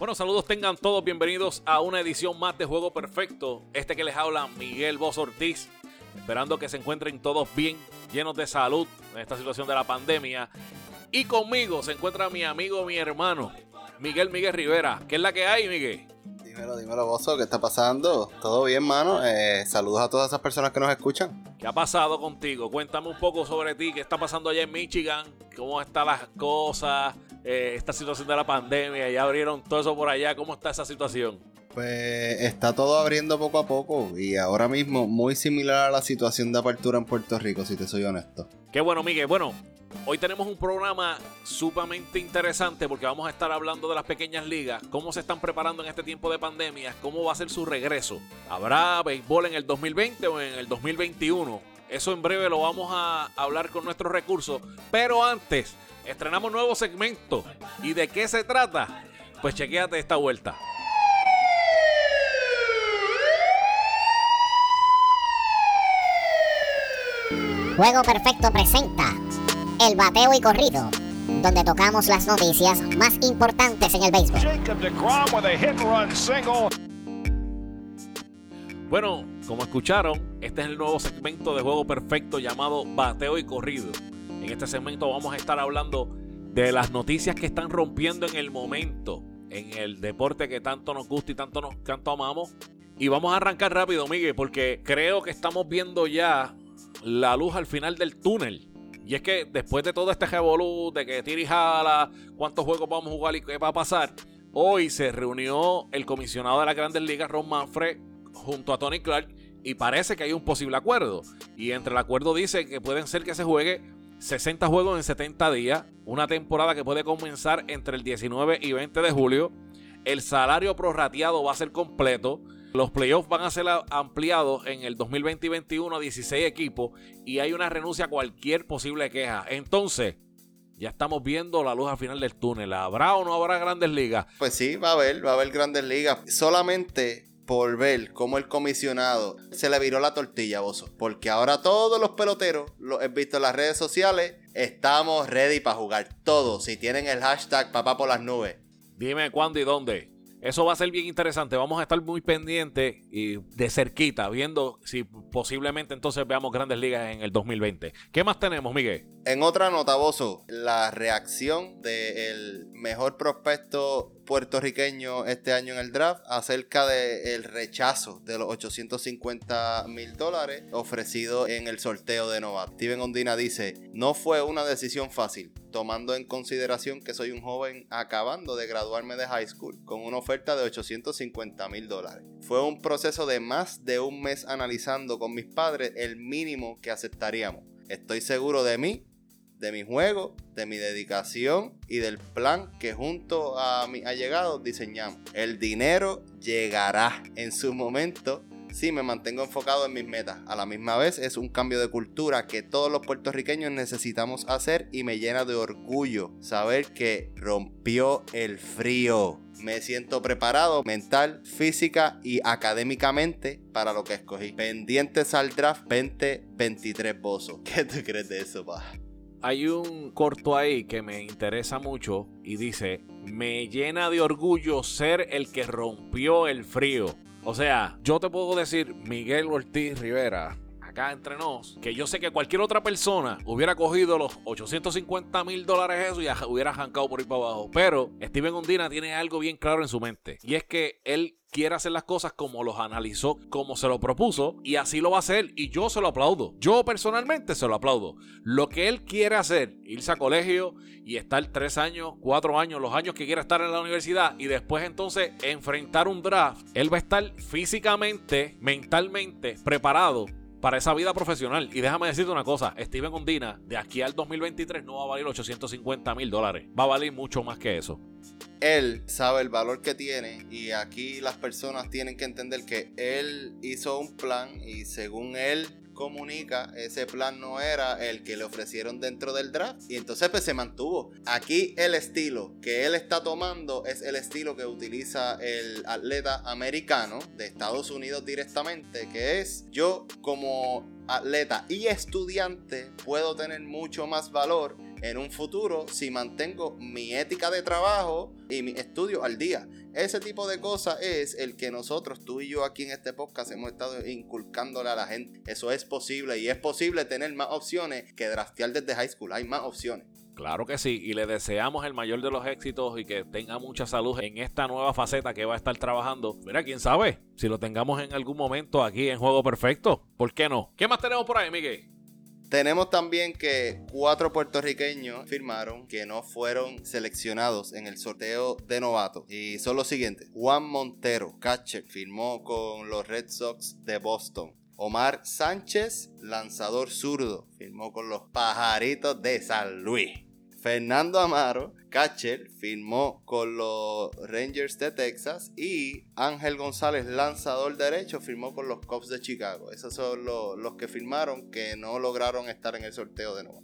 Bueno, saludos tengan todos, bienvenidos a una edición más de Juego Perfecto. Este que les habla Miguel Boz Ortiz, esperando que se encuentren todos bien, llenos de salud en esta situación de la pandemia. Y conmigo se encuentra mi amigo, mi hermano, Miguel Miguel Rivera. ¿Qué es la que hay, Miguel? Dímelo, dímelo, Bozo, ¿qué está pasando? ¿Todo bien, mano? Eh, saludos a todas esas personas que nos escuchan. ¿Qué ha pasado contigo? Cuéntame un poco sobre ti, qué está pasando allá en Michigan, cómo están las cosas, eh, esta situación de la pandemia, ya abrieron todo eso por allá, ¿cómo está esa situación? Pues está todo abriendo poco a poco y ahora mismo muy similar a la situación de apertura en Puerto Rico, si te soy honesto. Qué bueno, Miguel. Bueno, hoy tenemos un programa sumamente interesante porque vamos a estar hablando de las pequeñas ligas, cómo se están preparando en este tiempo de pandemia, cómo va a ser su regreso. ¿Habrá béisbol en el 2020 o en el 2021? Eso en breve lo vamos a hablar con nuestros recursos, pero antes estrenamos nuevo segmento. ¿Y de qué se trata? Pues chequéate esta vuelta. Juego Perfecto presenta El Bateo y Corrido, donde tocamos las noticias más importantes en el béisbol. Bueno, como escucharon, este es el nuevo segmento de Juego Perfecto llamado Bateo y Corrido. En este segmento vamos a estar hablando de las noticias que están rompiendo en el momento, en el deporte que tanto nos gusta y tanto nos tanto amamos. Y vamos a arrancar rápido, Miguel, porque creo que estamos viendo ya la luz al final del túnel. Y es que después de todo este revolú, de que tira y jala, cuántos juegos vamos a jugar y qué va a pasar, hoy se reunió el comisionado de las grandes ligas, Ron Manfred, junto a Tony Clark, y parece que hay un posible acuerdo. Y entre el acuerdo dice que pueden ser que se juegue 60 juegos en 70 días, una temporada que puede comenzar entre el 19 y 20 de julio. El salario prorrateado va a ser completo. Los playoffs van a ser ampliados en el 2020 y 2021 a 16 equipos y hay una renuncia a cualquier posible queja. Entonces, ya estamos viendo la luz al final del túnel. ¿Habrá o no habrá grandes ligas? Pues sí, va a haber, va a haber grandes ligas. Solamente por ver cómo el comisionado se le viró la tortilla, Bozo. Porque ahora todos los peloteros, los he visto en las redes sociales, estamos ready para jugar. Todos, si tienen el hashtag papá por las nubes. Dime cuándo y dónde. Eso va a ser bien interesante. Vamos a estar muy pendientes y de cerquita, viendo si posiblemente entonces veamos grandes ligas en el 2020. ¿Qué más tenemos, Miguel? En otra nota, Bozo, la reacción del mejor prospecto puertorriqueño este año en el draft acerca del rechazo de los 850 mil dólares ofrecido en el sorteo de novato. Steven Ondina dice, no fue una decisión fácil, tomando en consideración que soy un joven acabando de graduarme de high school con una oferta de 850 mil dólares. Fue un proceso de más de un mes analizando con mis padres el mínimo que aceptaríamos. Estoy seguro de mí, de mi juego, de mi dedicación y del plan que junto a mis allegados diseñamos. El dinero llegará en su momento si me mantengo enfocado en mis metas. A la misma vez es un cambio de cultura que todos los puertorriqueños necesitamos hacer y me llena de orgullo saber que rompió el frío. Me siento preparado mental, física y académicamente para lo que escogí. Pendientes al draft 2023 Bozo. ¿Qué tú crees de eso, pa? Hay un corto ahí que me interesa mucho y dice, me llena de orgullo ser el que rompió el frío. O sea, yo te puedo decir, Miguel Ortiz Rivera, acá entre nos, que yo sé que cualquier otra persona hubiera cogido los 850 mil dólares eso y hubiera arrancado por ahí para abajo. Pero Steven Ondina tiene algo bien claro en su mente. Y es que él quiere hacer las cosas como los analizó, como se lo propuso, y así lo va a hacer. Y yo se lo aplaudo. Yo personalmente se lo aplaudo. Lo que él quiere hacer, irse a colegio y estar tres años, cuatro años, los años que quiera estar en la universidad, y después entonces enfrentar un draft, él va a estar físicamente, mentalmente preparado para esa vida profesional. Y déjame decirte una cosa, Steven Ondina, de aquí al 2023 no va a valer 850 mil dólares. Va a valer mucho más que eso. Él sabe el valor que tiene y aquí las personas tienen que entender que él hizo un plan y según él comunica, ese plan no era el que le ofrecieron dentro del draft y entonces pues se mantuvo. Aquí el estilo que él está tomando es el estilo que utiliza el atleta americano de Estados Unidos directamente, que es yo como atleta y estudiante puedo tener mucho más valor en un futuro si mantengo mi ética de trabajo y mi estudio al día. Ese tipo de cosas es el que nosotros, tú y yo aquí en este podcast hemos estado inculcándole a la gente. Eso es posible y es posible tener más opciones que draftear desde high school. Hay más opciones. Claro que sí, y le deseamos el mayor de los éxitos y que tenga mucha salud en esta nueva faceta que va a estar trabajando. Mira, quién sabe, si lo tengamos en algún momento aquí en Juego Perfecto, ¿por qué no? ¿Qué más tenemos por ahí, Miguel? Tenemos también que cuatro puertorriqueños firmaron que no fueron seleccionados en el sorteo de novatos. Y son los siguientes. Juan Montero, catcher, firmó con los Red Sox de Boston. Omar Sánchez, lanzador zurdo, firmó con los Pajaritos de San Luis. Fernando Amaro, catcher, firmó con los Rangers de Texas y Ángel González, lanzador derecho, firmó con los Cubs de Chicago. Esos son los, que firmaron que no lograron estar en el sorteo de nuevo.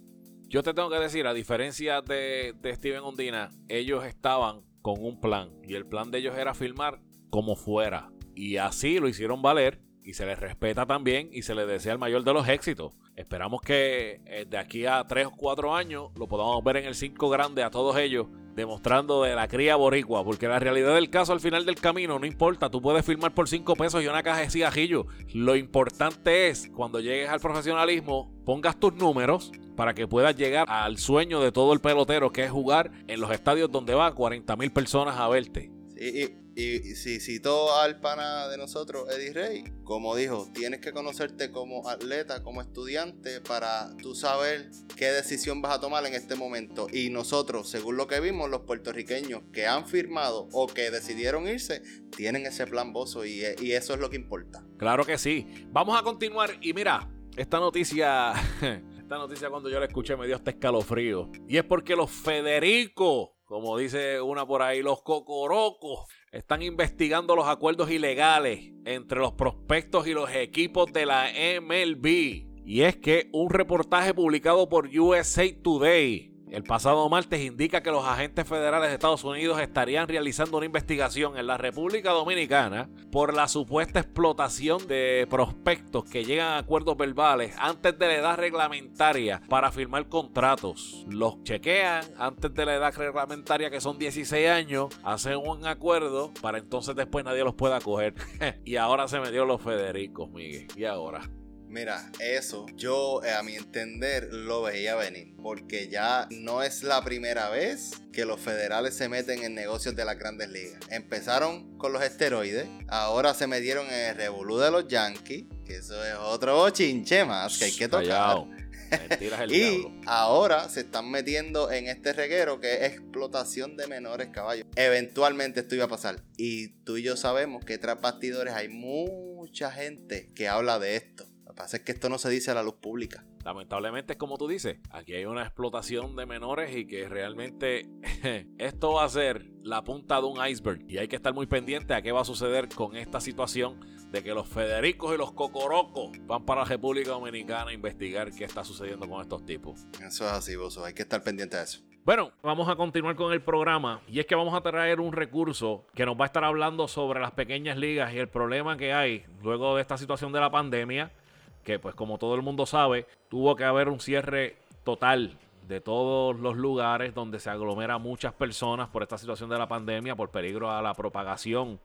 Yo te tengo que decir, a diferencia de, Steven Ondina, ellos estaban con un plan y el plan de ellos era firmar como fuera. Y así lo hicieron valer y se les respeta también y se les desea el mayor de los éxitos. Esperamos que eh, de aquí a 3 o 4 años lo podamos ver en el 5 grande a todos ellos demostrando de la cría boricua, porque la realidad del caso al final del camino no importa, tú puedes firmar por 5 pesos y una caja de cigajillo. Lo importante es cuando llegues al profesionalismo, pongas tus números para que puedas llegar al sueño de todo el pelotero, que es jugar en los estadios donde va 40 mil personas a verte. y y, si citó al pana de nosotros, Eddie Rey, como dijo, tienes que conocerte como atleta, como estudiante, para tú saber qué decisión vas a tomar en este momento. Y nosotros, según lo que vimos, los puertorriqueños que han firmado o que decidieron irse, tienen ese plan bozo y, y eso es lo que importa. Claro que sí. Vamos a continuar y mira, esta noticia... Esta noticia cuando yo la escuché me dio hasta escalofrío. Y es porque los Federico, como dice una por ahí, los cocorocos, están investigando los acuerdos ilegales entre los prospectos y los equipos de la MLB. Y es que un reportaje publicado por USA Today el pasado martes indica que los agentes federales de Estados Unidos estarían realizando una investigación en la República Dominicana por la supuesta explotación de prospectos que llegan a acuerdos verbales antes de la edad reglamentaria para firmar contratos. Los chequean antes de la edad reglamentaria que son 16 años, hacen un acuerdo para entonces después nadie los pueda coger. y ahora se me dio los Federicos, Miguel. Y ahora. Mira, eso yo eh, a mi entender lo veía venir, porque ya no es la primera vez que los federales se meten en negocios de las grandes ligas. Empezaron con los esteroides, ahora se metieron en el revolú de los Yankees, que eso es otro chinche más que hay que tocar. y ahora se están metiendo en este reguero que es explotación de menores caballos. Eventualmente esto iba a pasar. Y tú y yo sabemos que tras bastidores hay mucha gente que habla de esto pasa es que esto no se dice a la luz pública. Lamentablemente es como tú dices, aquí hay una explotación de menores y que realmente esto va a ser la punta de un iceberg y hay que estar muy pendiente a qué va a suceder con esta situación de que los Federicos y los Cocorocos van para la República Dominicana a investigar qué está sucediendo con estos tipos. Eso es así, vos, hay que estar pendiente de eso. Bueno, vamos a continuar con el programa y es que vamos a traer un recurso que nos va a estar hablando sobre las pequeñas ligas y el problema que hay luego de esta situación de la pandemia que pues como todo el mundo sabe, tuvo que haber un cierre total de todos los lugares donde se aglomera muchas personas por esta situación de la pandemia, por peligro a la propagación.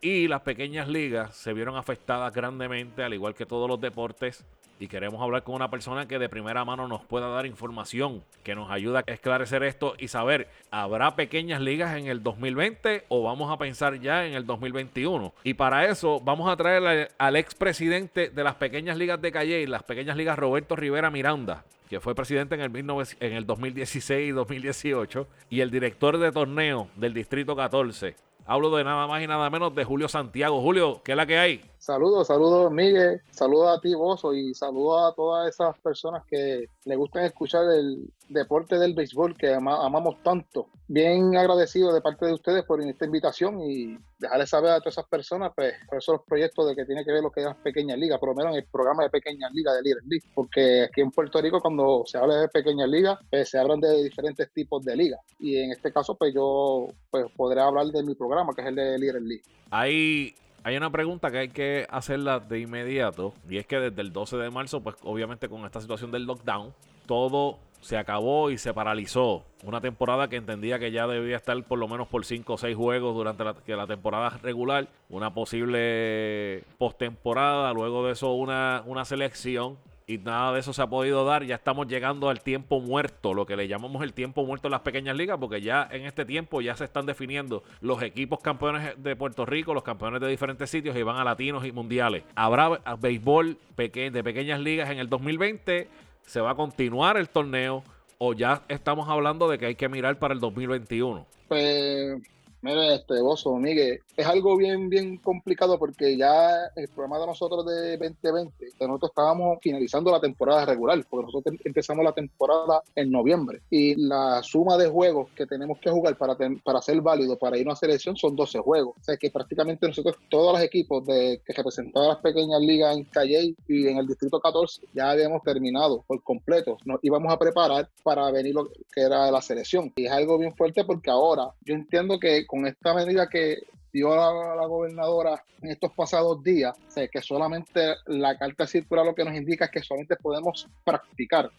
Y las pequeñas ligas se vieron afectadas grandemente, al igual que todos los deportes, y queremos hablar con una persona que de primera mano nos pueda dar información que nos ayuda a esclarecer esto y saber, ¿habrá pequeñas ligas en el 2020 o vamos a pensar ya en el 2021? Y para eso vamos a traer al expresidente de las pequeñas ligas de Calle y las pequeñas ligas Roberto Rivera Miranda que fue presidente en el, en el 2016 y 2018, y el director de torneo del Distrito 14. Hablo de nada más y nada menos de Julio Santiago. Julio, ¿qué es la que hay? Saludos, saludos Miguel, saludos a ti Bozo y saludos a todas esas personas que le gustan escuchar el deporte del béisbol que amamos tanto. Bien agradecido de parte de ustedes por esta invitación y dejarles saber a todas esas personas pues por esos proyectos de que tiene que ver lo que es las pequeñas ligas, por lo menos en el programa de pequeñas ligas de Líder League, porque aquí en Puerto Rico cuando se habla de pequeñas ligas pues se hablan de diferentes tipos de ligas y en este caso pues yo pues podré hablar de mi programa que es el de Líder League. Hay hay una pregunta que hay que hacerla de inmediato y es que desde el 12 de marzo, pues obviamente con esta situación del lockdown, todo se acabó y se paralizó. Una temporada que entendía que ya debía estar por lo menos por 5 o 6 juegos durante la, la temporada regular. Una posible postemporada. Luego de eso una, una selección y nada de eso se ha podido dar. Ya estamos llegando al tiempo muerto, lo que le llamamos el tiempo muerto en las pequeñas ligas, porque ya en este tiempo ya se están definiendo los equipos campeones de Puerto Rico, los campeones de diferentes sitios y van a latinos y mundiales. Habrá béisbol de pequeñas ligas en el 2020, se va a continuar el torneo o ya estamos hablando de que hay que mirar para el 2021. Pues Mira, este, Bozo, Miguel, es algo bien, bien complicado porque ya el programa de nosotros de 2020, nosotros estábamos finalizando la temporada regular, porque nosotros em, empezamos la temporada en noviembre y la suma de juegos que tenemos que jugar para, para ser válido para ir a selección son 12 juegos. O sea que prácticamente nosotros, todos los equipos de, que representaban las pequeñas ligas en Calle y en el Distrito 14, ya habíamos terminado por completo. Nos íbamos a preparar para venir lo que era la selección. Y es algo bien fuerte porque ahora yo entiendo que con esta medida que dio la, gobernadora en estos pasados días, sé que solamente la carta circular lo que nos indica es que solamente podemos practicar,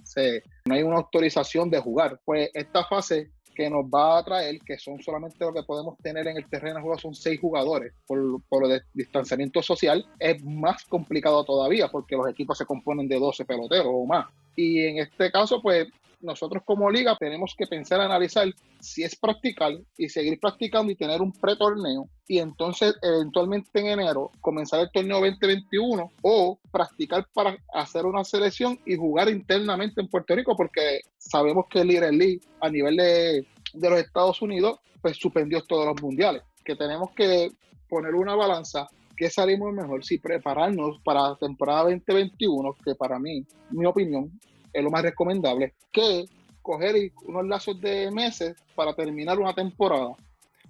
no hay una autorización de jugar. Pues esta fase que nos va a traer, que son solamente lo que podemos tener en el terreno de juego, son seis jugadores por, por distanciamiento social, es más complicado todavía porque los equipos se componen de 12 peloteros o más. Y en este caso, pues nosotros como liga tenemos que pensar, analizar si es practicar y seguir practicando y tener un pre-torneo. Y entonces eventualmente en enero comenzar el torneo 2021 o practicar para hacer una selección y jugar internamente en Puerto Rico porque sabemos que el Little League a nivel de, de los Estados Unidos pues suspendió todos los mundiales. Que tenemos que poner una balanza que salimos mejor si prepararnos para la temporada 2021 que para mí mi opinión es lo más recomendable que coger unos lazos de meses para terminar una temporada.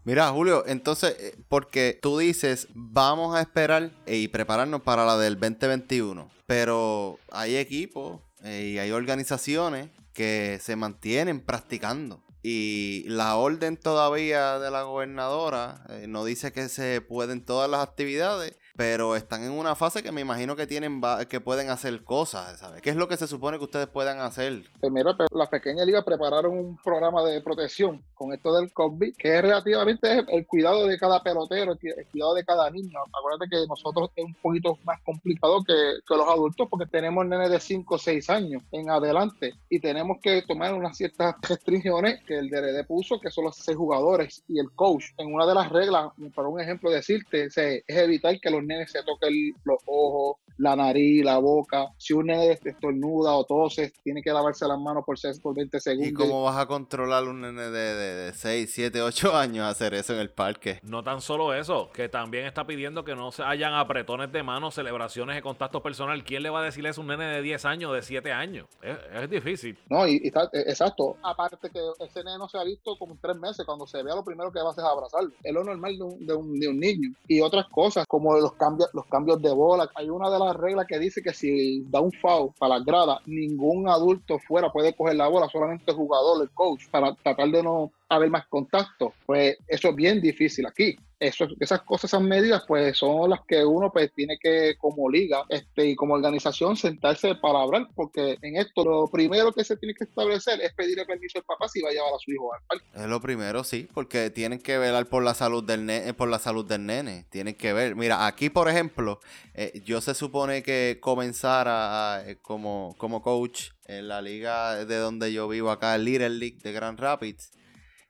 Mira, Julio, entonces, eh, porque tú dices, vamos a esperar y prepararnos para la del 2021, pero hay equipos y hay organizaciones que se mantienen practicando. Y la orden todavía de la gobernadora eh, no dice que se pueden todas las actividades, pero están en una fase que me imagino que tienen que pueden hacer cosas, ¿sabes? ¿Qué es lo que se supone que ustedes puedan hacer? Primero, pues las pequeñas ligas prepararon un programa de protección con esto del COVID, que es relativamente el cuidado de cada pelotero, el cuidado de cada niño. Acuérdate que nosotros es un poquito más complicado que, que los adultos porque tenemos nenes de 5 o 6 años en adelante y tenemos que tomar unas ciertas restricciones que el DRD puso, que son los seis jugadores y el coach. En una de las reglas, para un ejemplo decirte, es evitar que los nenes se toquen los ojos, la nariz, la boca. Si un nene estornuda o tose, tiene que lavarse las manos por, por 20 segundos. ¿Y cómo vas a controlar un nene de, 6, 7, 8 años hacer eso en el parque? No tan solo eso, que también está pidiendo que no se hayan apretones de manos, celebraciones de contacto personal. ¿Quién le va a decir eso a un nene de 10 años, de 7 años? Es, difícil. No, y, está, e, exacto. Aparte que ese nene no se ha visto como en tres meses. Cuando se vea, lo primero que va a hacer es abrazarlo. Es lo normal de un, de un, de un niño. Y otras cosas, como los cambios, los cambios de bola. Hay una de las regla que dice que si da un foul para la grada, ningún adulto fuera puede coger la bola, solamente el jugador, el coach, para tratar de no haber más contacto. Pues eso es bien difícil aquí eso, esas cosas, esas medidas, pues son las que uno pues tiene que, como liga este, y como organización, sentarse para hablar, porque en esto lo primero que se tiene que establecer es pedirle permiso al papá si va a llevar a su hijo al parque. Es lo primero, sí, porque tienen que velar por la salud del nene, por la salud del nene, tienen que ver. Mira, aquí por ejemplo, eh, yo se supone que comenzara eh, como, como coach en la liga de donde yo vivo acá, Little League de Grand Rapids.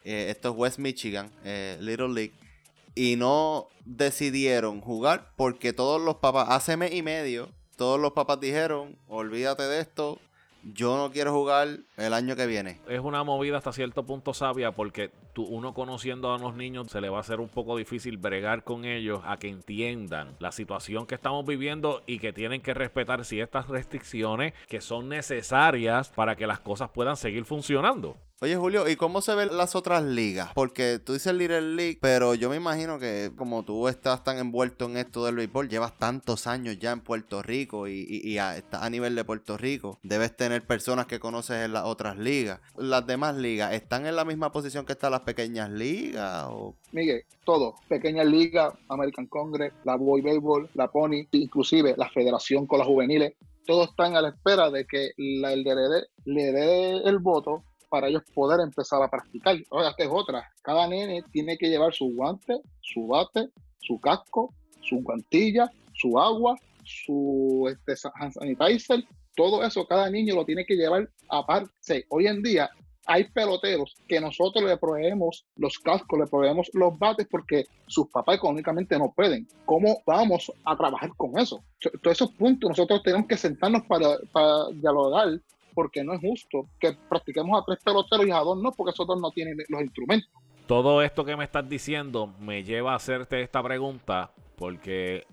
Eh, esto es West Michigan, Little League y no decidieron jugar porque todos los papás, hace mes y medio, todos los papás dijeron, olvídate de esto, yo no quiero jugar el año que viene. Es una movida hasta cierto punto sabia porque uno conociendo a los niños se le va a hacer un poco difícil bregar con ellos a que entiendan la situación que estamos viviendo y que tienen que respetar ciertas restricciones que son necesarias para que las cosas puedan seguir funcionando. Oye, Julio, ¿y cómo se ven las otras ligas? Porque tú dices Little League, pero yo me imagino que como tú estás tan envuelto en esto del béisbol, llevas tantos años ya en Puerto Rico y, estás a nivel de Puerto Rico, debes tener personas que conoces en las otras ligas. ¿Las demás ligas están en la misma posición que están las pequeñas ligas? O... Miguel, todo. Pequeñas ligas, American Congress, la Boy Baseball, la Pony, inclusive la federación con las juveniles todos están a la espera de que la, el le dé el voto para ellos poder empezar a practicar. Oiga, esta es otra. Cada nene tiene que llevar su guante, su bate, su casco, su guantilla, su agua, su este, sanitizer, todo eso cada niño lo tiene que llevar aparte. Hoy en día hay peloteros que nosotros le proveemos los cascos, le proveemos los bates porque sus papás económicamente no pueden. ¿Cómo vamos a trabajar con eso? Todos esos puntos nosotros tenemos que sentarnos para, dialogar porque no es justo que practiquemos a tres peloteros y a dos no, porque esos dos no tienen los instrumentos. Todo esto que me estás diciendo me lleva a hacerte esta pregunta porque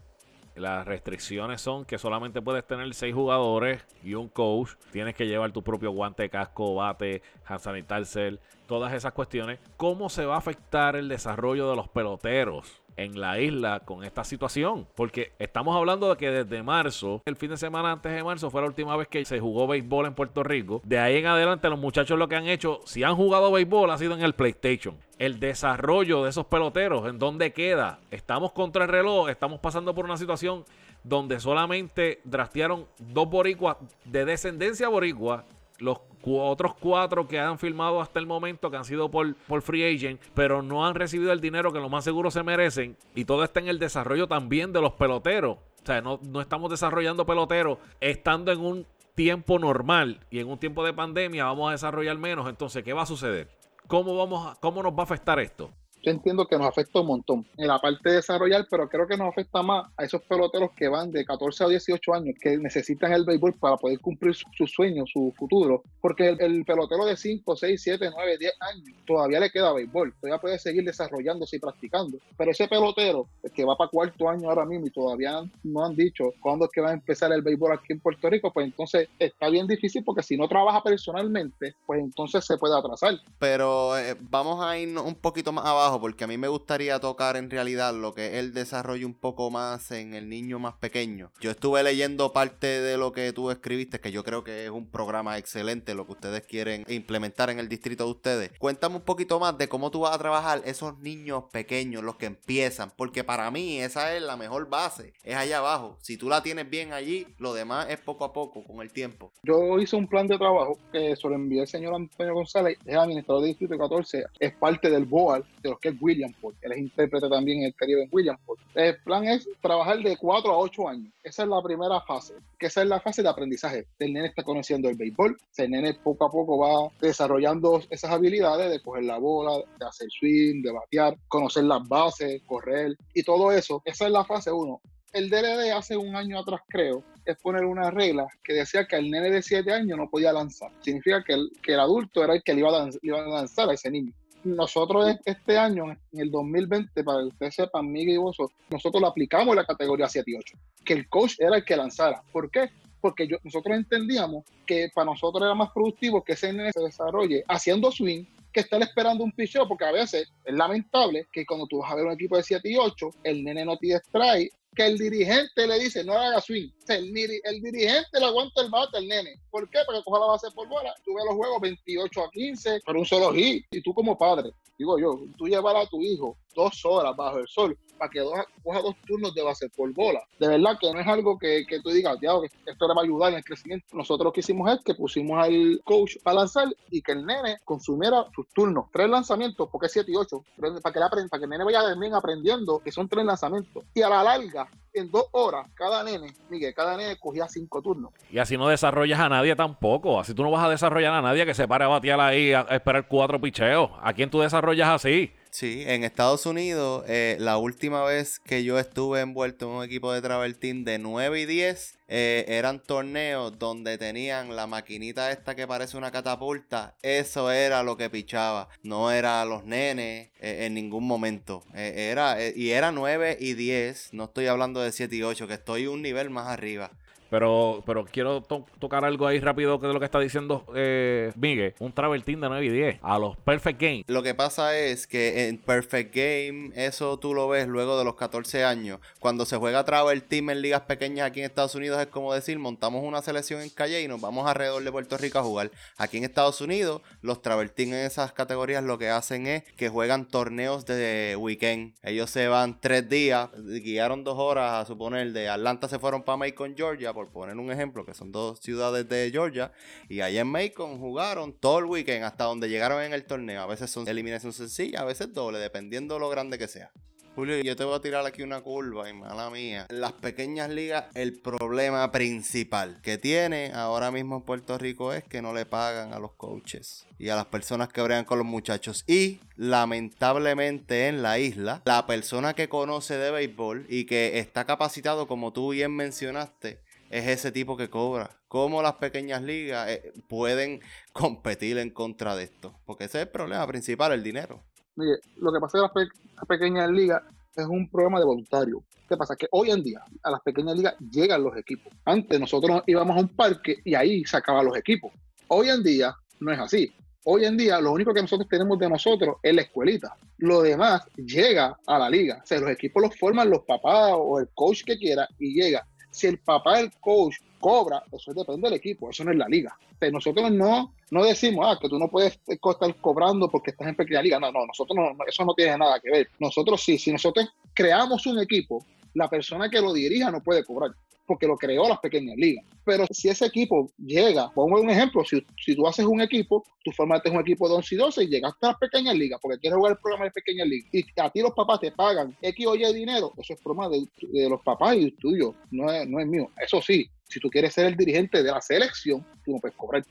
las restricciones son que solamente puedes tener seis jugadores y un coach. Tienes que llevar tu propio guante, casco, bate, hand sanitizer, todas esas cuestiones. ¿Cómo se va a afectar el desarrollo de los peloteros? En la isla con esta situación. Porque estamos hablando de que desde marzo, el fin de semana antes de marzo, fue la última vez que se jugó béisbol en Puerto Rico. De ahí en adelante, los muchachos lo que han hecho, si han jugado béisbol, ha sido en el PlayStation. El desarrollo de esos peloteros, ¿en dónde queda? Estamos contra el reloj, estamos pasando por una situación donde solamente drastearon dos boricuas de descendencia boricua los otros cuatro que han firmado hasta el momento, que han sido por, por free agent, pero no han recibido el dinero que lo más seguro se merecen. Y todo está en el desarrollo también de los peloteros. O sea, no, no estamos desarrollando peloteros estando en un tiempo normal y en un tiempo de pandemia vamos a desarrollar menos. Entonces, ¿qué va a suceder? ¿Cómo, vamos cómo nos va a afectar esto? Yo entiendo que nos afecta un montón en la parte de desarrollar, pero creo que nos afecta más a esos peloteros que van de 14 a 18 años, que necesitan el béisbol para poder cumplir sus su sueños, su futuro. Porque el, pelotero de 5, 6, 7, 9, 10 años todavía le queda béisbol, todavía puede seguir desarrollándose y practicando. Pero ese pelotero que va para cuarto año ahora mismo y todavía no han dicho cuándo es que va a empezar el béisbol aquí en Puerto Rico, pues entonces está bien difícil porque si no trabaja personalmente, pues entonces se puede atrasar. Pero eh, vamos a ir un poquito más abajo porque a mí me gustaría tocar en realidad lo que es el desarrollo un poco más en el niño más pequeño. Yo estuve leyendo parte de lo que tú escribiste, que yo creo que es un programa excelente, lo que ustedes quieren implementar en el distrito de ustedes. Cuéntame un poquito más de cómo tú vas a trabajar esos niños pequeños, los que empiezan, porque para mí esa es la mejor base, es allá abajo. Si tú la tienes bien allí, lo demás es poco a poco, con el tiempo. Yo hice un plan de trabajo que se lo envié el señor Antonio González, es administrador del distrito 14, es parte del BOAL, de los que es Williamsport. Él es intérprete también en el Caribe en Williamsport. El plan es trabajar de 4 a 8 años. Esa es la primera fase, que esa es la fase de aprendizaje. El nene está conociendo el béisbol, el nene poco a poco va desarrollando esas habilidades de coger la bola, de hacer swing, de batear, conocer las bases, correr y todo eso. Esa es la fase 1 el DLD hace un año atrás, creo, es poner una regla que decía que el nene de 7 años no podía lanzar. Significa que el, que el adulto era el que le iba a lanzar a ese niño nosotros este año, en el 2020, para que ustedes sepan, Miguel y vos, nosotros lo aplicamos en la categoría 7 y 8, que el coach era el que lanzara. ¿Por qué? Porque nosotros entendíamos que para nosotros era más productivo que ese nene se desarrolle haciendo swing que estar esperando un picheo, porque a veces es lamentable que cuando tú vas a ver un equipo de 7 y 8, el nene no te distrae que el dirigente le dice no haga swing. el, dirigente le aguanta el bate al nene. ¿Por qué? Porque coja la base por bola. Tú ves los juegos 28 a 15 por un solo hit. Y tú como padre, digo yo, tú llevar a tu hijo dos horas bajo el sol para que coja dos turnos de base por bola. De verdad que no es algo que, que tú digas, ya, esto le va a ayudar en el crecimiento. Nosotros lo que hicimos es que pusimos al coach a lanzar y que el nene consumiera sus turnos. Tres lanzamientos, porque es 7 y 8, para que, aprenda, para que el nene vaya también aprendiendo que son tres lanzamientos. Y a la larga, en dos horas, cada nene, Miguel, cada nene cogía cinco turnos. Y así no desarrollas a nadie tampoco. Así tú no vas a desarrollar a nadie que se pare a batear ahí a esperar cuatro picheos. ¿A quién tú desarrollas así? Sí, en Estados Unidos, eh, la última vez que yo estuve envuelto en un equipo de travel team de 9 y 10, eh, eran torneos donde tenían la maquinita esta que parece una catapulta. Eso era lo que pichaba. No era los nenes eh, en ningún momento. era, y era 9 y 10. No estoy hablando de 7 y 8, que estoy un nivel más arriba. Pero, pero quiero tocar algo ahí rápido que de lo que está diciendo eh, Miguel. Un travel team de 9 y 10 a los Perfect Game. Lo que pasa es que en Perfect Game, eso tú lo ves luego de los 14 años. Cuando se juega Travel Team en ligas pequeñas aquí en Estados Unidos es como decir, montamos una selección en calle y nos vamos alrededor de Puerto Rico a jugar. Aquí en Estados Unidos, los Travel Team en esas categorías lo que hacen es que juegan torneos de weekend. Ellos se van tres días, guiaron dos horas a suponer, de Atlanta se fueron para Macon, Georgia, por poner un ejemplo, que son dos ciudades de Georgia, y allá en Macon jugaron todo el weekend hasta donde llegaron en el torneo. A veces son eliminación sencilla, a veces doble, dependiendo lo grande que sea. Julio, yo te voy a tirar aquí una curva, y mala mía. Las pequeñas ligas, el problema principal que tiene ahora mismo en Puerto Rico es que no le pagan a los coaches y a las personas que bregan con los muchachos. Y lamentablemente en la isla, la persona que conoce de béisbol y que está capacitado, como tú bien mencionaste, es ese tipo que cobra. ¿Cómo las pequeñas ligas eh, pueden competir en contra de esto? Porque ese es el problema principal, el dinero. Mire, lo que pasa en las, pe- pequeñas ligas es un problema de voluntario. ¿Qué pasa? Que hoy en día a las pequeñas ligas llegan los equipos. Antes nosotros íbamos a un parque y ahí sacaban los equipos. Hoy en día no es así. Hoy en día lo único que nosotros tenemos de nosotros es la escuelita. Lo demás llega a la liga. O sea, los equipos los forman los papás o el coach que quiera y llega. Si el papá del coach cobra, eso depende del equipo, eso no es la liga. O nosotros no, no decimos ah, que tú no puedes estar cobrando porque estás en pequeña liga. No, no, nosotros no, eso no tiene nada que ver. Nosotros sí, si nosotros creamos un equipo, la persona que lo dirija no puede cobrar porque lo creó las pequeñas ligas. Pero si ese equipo llega, pongo un ejemplo, si, si tú haces un equipo, tú formaste un equipo de 11 y 12 y llegaste a las pequeñas ligas porque quieres jugar el programa de pequeñas ligas y a ti los papás te pagan X o Y dinero, eso es problema de, de los papás y tuyo, no es, no es mío. Eso sí, si tú quieres ser el dirigente de la selección, tú no puedes cobrar.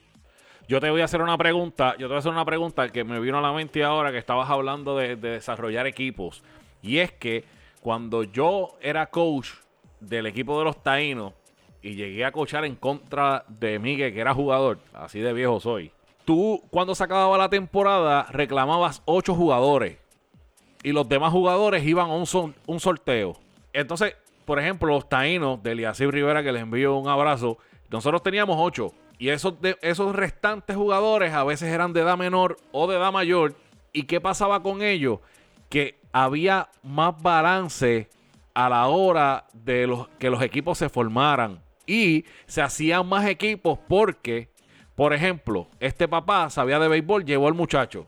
Yo te voy a hacer una pregunta, yo te voy a hacer una pregunta que me vino a la mente ahora que estabas hablando de, de desarrollar equipos. Y es que cuando yo era coach del equipo de los taínos y llegué a coachar en contra de Miguel, que era jugador, así de viejo soy. Tú, cuando se acababa la temporada, reclamabas ocho jugadores y los demás jugadores iban a un, sol- un sorteo. Entonces, por ejemplo, los taínos de Eliasib Rivera, que les envío un abrazo, nosotros teníamos ocho. Y esos, de, esos restantes jugadores a veces eran de edad menor o de edad mayor. ¿Y qué pasaba con ellos? Que había más balance a la hora de los, que los equipos se formaran. Y se hacían más equipos porque, por ejemplo, este papá sabía de béisbol, llevó al muchacho.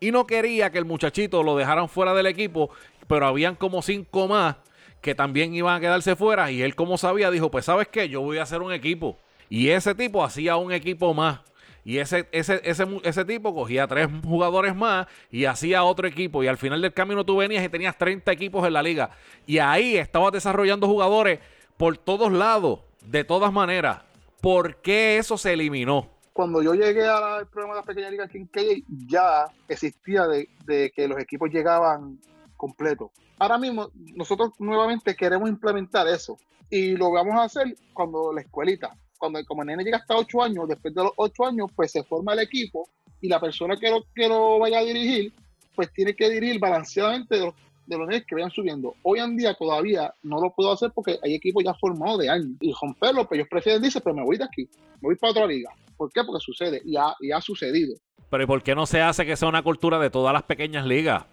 Y no quería que el muchachito lo dejaran fuera del equipo, pero habían como cinco más que también iban a quedarse fuera. Y él, como sabía, dijo: Pues, ¿sabes qué? Yo voy a hacer un equipo. Y ese tipo hacía un equipo más. Y ese, ese, ese, ese tipo cogía tres jugadores más y hacía otro equipo. Y al final del camino tú venías y tenías 30 equipos en la liga. Y ahí estabas desarrollando jugadores por todos lados, de todas maneras. ¿Por qué eso se eliminó? Cuando yo llegué al programa de las pequeñas ligas aquí ya existía de, de que los equipos llegaban completos. Ahora mismo, nosotros nuevamente queremos implementar eso. Y lo vamos a hacer cuando la escuelita, cuando como el nene llega hasta 8 años, después de los 8 años, pues se forma el equipo y la persona que lo, que lo vaya a dirigir, pues tiene que dirigir balanceadamente de los, de los nenes que vayan subiendo. Hoy en día todavía no lo puedo hacer porque hay equipos ya formados de años. Y romperlo, pues ellos prefieren decir, pero me voy de aquí, me voy para otra liga. ¿Por qué? Porque sucede y ha, y ha sucedido. Pero ¿y por qué no se hace que sea una cultura de todas las pequeñas ligas?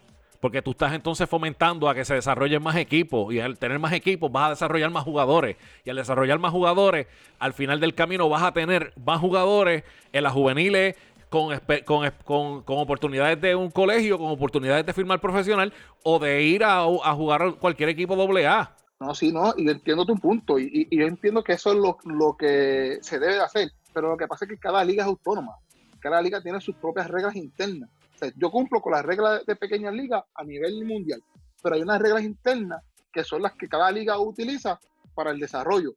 Porque tú estás entonces fomentando a que se desarrollen más equipos y al tener más equipos vas a desarrollar más jugadores y al desarrollar más jugadores al final del camino vas a tener más jugadores en las juveniles con, con, con- oportunidades de un colegio, con oportunidades de firmar profesional o de ir a, jugar cualquier equipo doble A. No, sí, no, y entiendo tu punto, y, y- yo entiendo que eso es lo, lo que se debe de hacer, pero lo que pasa es que cada liga es autónoma, cada liga tiene sus propias reglas internas. Yo cumplo con las reglas de pequeñas ligas a nivel mundial, pero hay unas reglas internas que son las que cada liga utiliza para el desarrollo.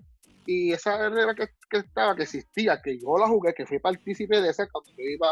Y esa regla que, estaba, que existía, que yo la jugué, que fui partícipe de esa cuando yo iba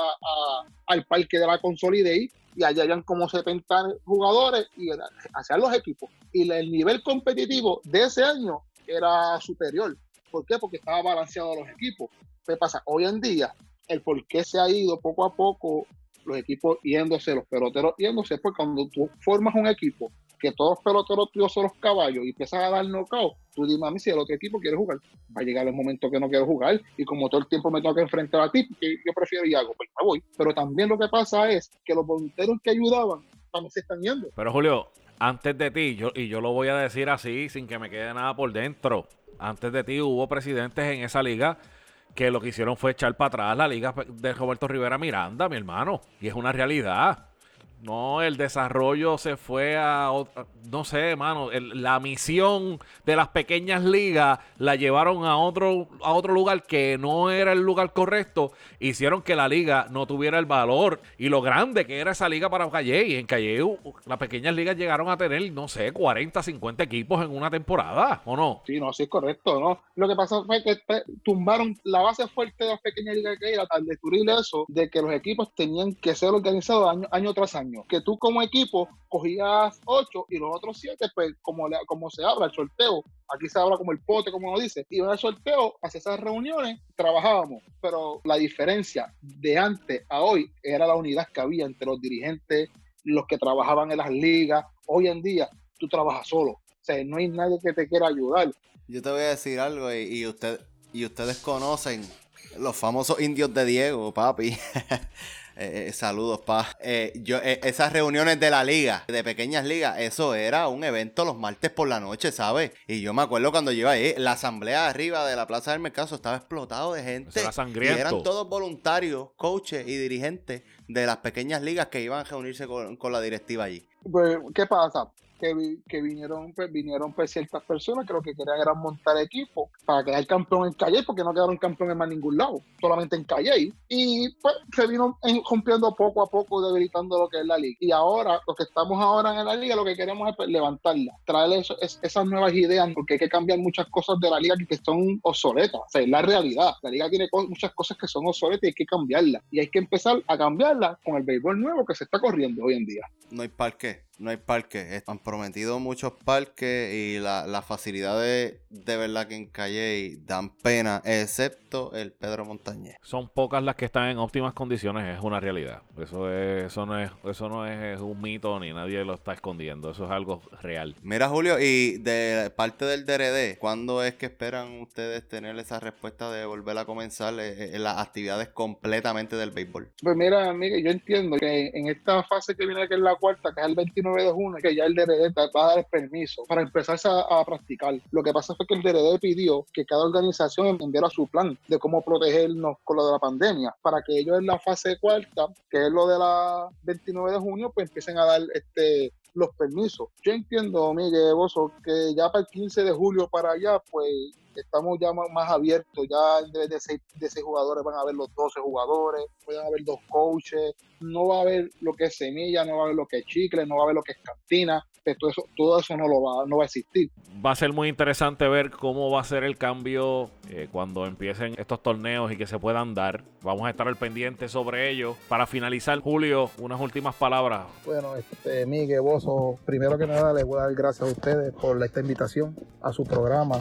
al parque de la Consolidate y allá habían como 70 jugadores y hacían los equipos. Y el nivel competitivo de ese año era superior. ¿Por qué? Porque estaba balanceado los equipos. ¿Qué pasa? Hoy en día, el por qué se ha ido poco a poco los equipos yéndose, los peloteros yéndose, pues cuando tú formas un equipo que todos los peloteros tuyos son los caballos y empiezas a dar knockout, tú dime a mí si el otro equipo quiere jugar. Va a llegar el momento que no quiero jugar y como todo el tiempo me tengo que enfrentar a ti, que yo prefiero y hago, pues me voy. Pero también lo que pasa es que los voluntarios que ayudaban para se están yendo. Pero Julio, antes de ti, yo, y yo lo voy a decir así, sin que me quede nada por dentro, antes de ti hubo presidentes en esa liga que lo que hicieron fue echar para atrás la liga de Roberto Rivera Miranda, mi hermano. Y es una realidad. No, el desarrollo se fue a, no sé, mano, la misión de las pequeñas ligas la llevaron a otro, a otro lugar que no era el lugar correcto. Hicieron que la liga no tuviera el valor y lo grande que era esa liga para Calle. Y en Calle las pequeñas ligas llegaron a tener, no sé, 40, 50 equipos en una temporada, ¿o no? Sí, no, sí es correcto, ¿no? Lo que pasó fue que tumbaron la base fuerte de las pequeñas ligas que era al destruir eso de que los equipos tenían que ser organizados año tras año que tú como equipo cogías ocho y los otros siete, pues como, como se habla, el sorteo, aquí se habla como el pote, como uno dice, iban al sorteo, hacia esas reuniones, trabajábamos, pero la diferencia de antes a hoy era la unidad que había entre los dirigentes, los que trabajaban en las ligas, hoy en día tú trabajas solo, o sea, no hay nadie que te quiera ayudar. Yo te voy a decir algo y, y usted, y ustedes conocen los famosos indios de Diego, papi. Eh, eh, saludos, pa. Eh, yo, esas reuniones de la liga, de pequeñas ligas, eso era un evento los martes por la noche, ¿sabes? Y yo me acuerdo cuando yo iba ahí, la asamblea arriba de la Plaza del Mercado estaba explotado de gente. y eran todos voluntarios, coaches y dirigentes de las pequeñas ligas que iban a reunirse con, con la directiva allí. Pues, ¿qué pasa? Que, vinieron, pues, vinieron pues, ciertas personas que lo que querían era montar equipo para quedar campeón en Calle, porque no quedaron campeón en más ningún lado, solamente en Calle. Y pues se vino rompiendo poco a poco, debilitando lo que es la liga. Y ahora, lo que estamos ahora en la liga, lo que queremos es pues, levantarla, traerle esas nuevas ideas, porque hay que cambiar muchas cosas de la liga que, son obsoletas. O sea, es la realidad. La liga tiene muchas cosas que son obsoletas y hay que cambiarlas. Y hay que empezar a cambiarlas con el béisbol nuevo que se está corriendo hoy en día. No hay parque no hay parques. Han prometido muchos parques y las la facilidades de verdad que en Calle dan pena, excepto el Pedro Montañez. Son pocas las que están en óptimas condiciones, es una realidad. Eso, es, eso no, es, eso no es, un mito ni nadie lo está escondiendo, eso es algo real. Mira Julio, y de parte del DRD, ¿cuándo es que esperan ustedes tener esa respuesta de volver a comenzar eh, eh, las actividades completamente del béisbol? Pues mira, mira, yo entiendo que en esta fase que viene, que es la cuarta, que es el 20 2921 que ya el DRD va a dar el permiso para empezarse a, practicar. Lo que pasa fue que el DRD pidió que cada organización enviara su plan de cómo protegernos con lo de la pandemia, para que ellos en la fase cuarta, que es lo de la 29 de junio, pues empiecen a dar este los permisos. Yo entiendo, Miguel Bozo, que ya para el 15 de julio para allá, pues estamos ya más abiertos, ya en vez de seis, de seis jugadores van a haber los 12 jugadores, pueden haber dos coaches, no va a haber lo que es semilla, no va a haber lo que es chicle, no va a haber lo que es cantina, pues todo eso, todo eso no, lo va, no va a existir. Va a ser muy interesante ver cómo va a ser el cambio eh, cuando empiecen estos torneos y que se puedan dar. Vamos a estar al pendiente sobre ello. Para finalizar, Julio, unas últimas palabras. Bueno, este, Miguel Bozo, primero que nada les voy a dar gracias a ustedes por esta invitación a su programa.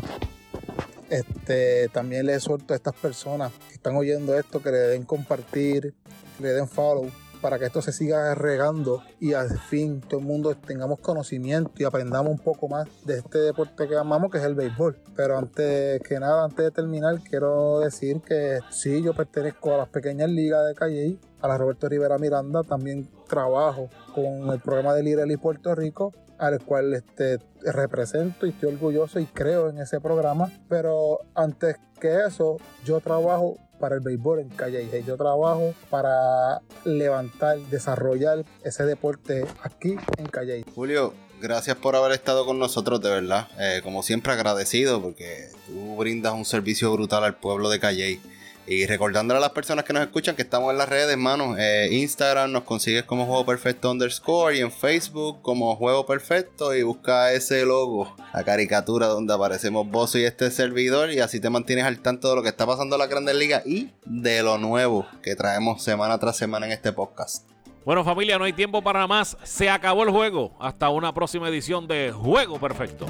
Este, también le exhorto a estas personas que están oyendo esto que le den compartir, que le den follow para que esto se siga regando y al fin todo el mundo tengamos conocimiento y aprendamos un poco más de este deporte que amamos que es el béisbol. Pero antes que nada, antes de terminar, quiero decir que sí, yo pertenezco a las pequeñas ligas de Calle, a la Roberto Rivera Miranda, también trabajo con el programa de Lirelli Puerto Rico al cual este, represento y estoy orgulloso y creo en ese programa. Pero antes que eso, yo trabajo para el béisbol en Calle. Yo trabajo para levantar, desarrollar ese deporte aquí en Calle. Julio, gracias por haber estado con nosotros, de verdad. Eh, como siempre agradecido porque tú brindas un servicio brutal al pueblo de Calle. Y recordándole a las personas que nos escuchan que estamos en las redes, hermano. Eh, Instagram nos consigues como Juego Perfecto underscore y en Facebook como Juego Perfecto y busca ese logo, la caricatura donde aparecemos vos y este servidor y así te mantienes al tanto de lo que está pasando en la Grandes Ligas y de lo nuevo que traemos semana tras semana en este podcast. Bueno familia, no hay tiempo para más. Se acabó el juego. Hasta una próxima edición de Juego Perfecto.